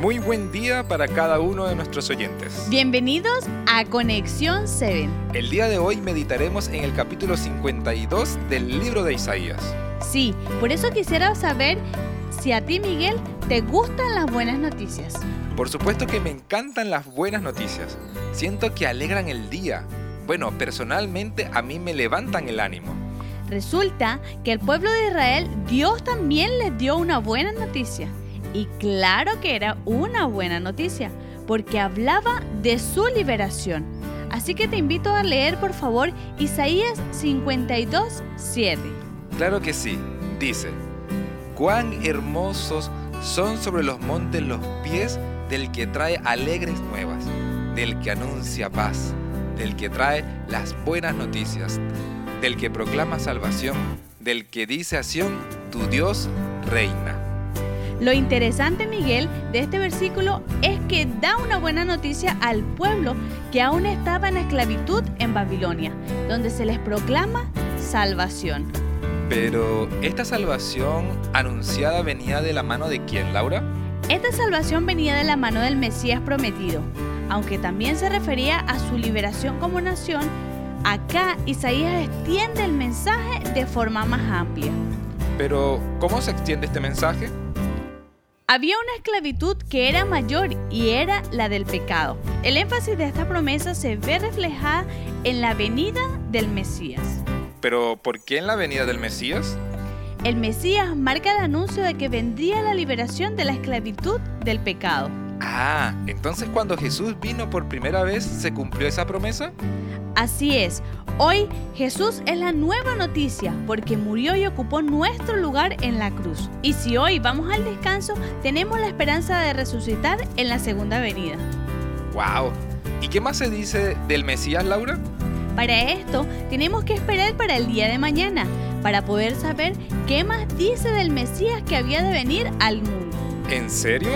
Muy buen día para cada uno de nuestros oyentes. Bienvenidos a Conexión 7. El día de hoy meditaremos en el capítulo 52 del libro de Isaías. Sí, por eso quisiera saber si a ti, Miguel, te gustan las buenas noticias. Por supuesto que me encantan las buenas noticias. Siento que alegran el día. Bueno, personalmente a mí me levantan el ánimo. Resulta que el pueblo de Israel, Dios también les dio una buena noticia. Y claro que era una buena noticia, porque hablaba de su liberación. Así que te invito a leer por favor Isaías 52, 7. Claro que sí, dice, cuán hermosos son sobre los montes los pies del que trae alegres nuevas, del que anuncia paz, del que trae las buenas noticias, del que proclama salvación, del que dice a Sión, tu Dios reina. Lo interesante, Miguel, de este versículo es que da una buena noticia al pueblo que aún estaba en esclavitud en Babilonia, donde se les proclama salvación. Pero, ¿esta salvación anunciada venía de la mano de quién, Laura? Esta salvación venía de la mano del Mesías prometido, aunque también se refería a su liberación como nación. Acá Isaías extiende el mensaje de forma más amplia. Pero, ¿cómo se extiende este mensaje? Había una esclavitud que era mayor y era la del pecado. El énfasis de esta promesa se ve reflejada en la venida del Mesías. Pero, ¿por qué en la venida del Mesías? El Mesías marca el anuncio de que vendría la liberación de la esclavitud del pecado. Ah, entonces cuando Jesús vino por primera vez, ¿se cumplió esa promesa? Así es, hoy Jesús es la nueva noticia porque murió y ocupó nuestro lugar en la cruz. Y si hoy vamos al descanso, tenemos la esperanza de resucitar en la segunda venida. ¡Wow! ¿Y qué más se dice del Mesías, Laura? Para esto, tenemos que esperar para el día de mañana, para poder saber qué más dice del Mesías que había de venir al mundo. ¿En serio?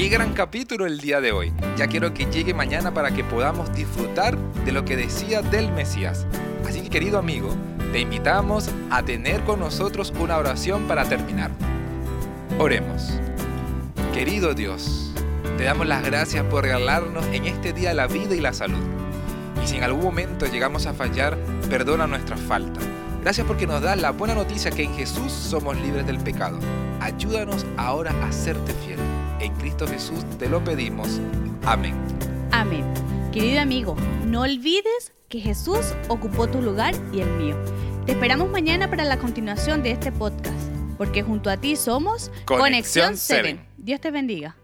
Qué gran capítulo el día de hoy. Ya quiero que llegue mañana para que podamos disfrutar de lo que decía del Mesías. Así que querido amigo, te invitamos a tener con nosotros una oración para terminar. Oremos. Querido Dios, te damos las gracias por regalarnos en este día la vida y la salud. Y si en algún momento llegamos a fallar, perdona nuestras faltas. Gracias porque nos das la buena noticia que en Jesús somos libres del pecado. Ayúdanos ahora a serte fiel. En Cristo Jesús te lo pedimos. Amén. Amén. Querido amigo, no olvides que Jesús ocupó tu lugar y el mío. Te esperamos mañana para la continuación de este podcast, porque junto a ti somos Conexión 7. Dios te bendiga.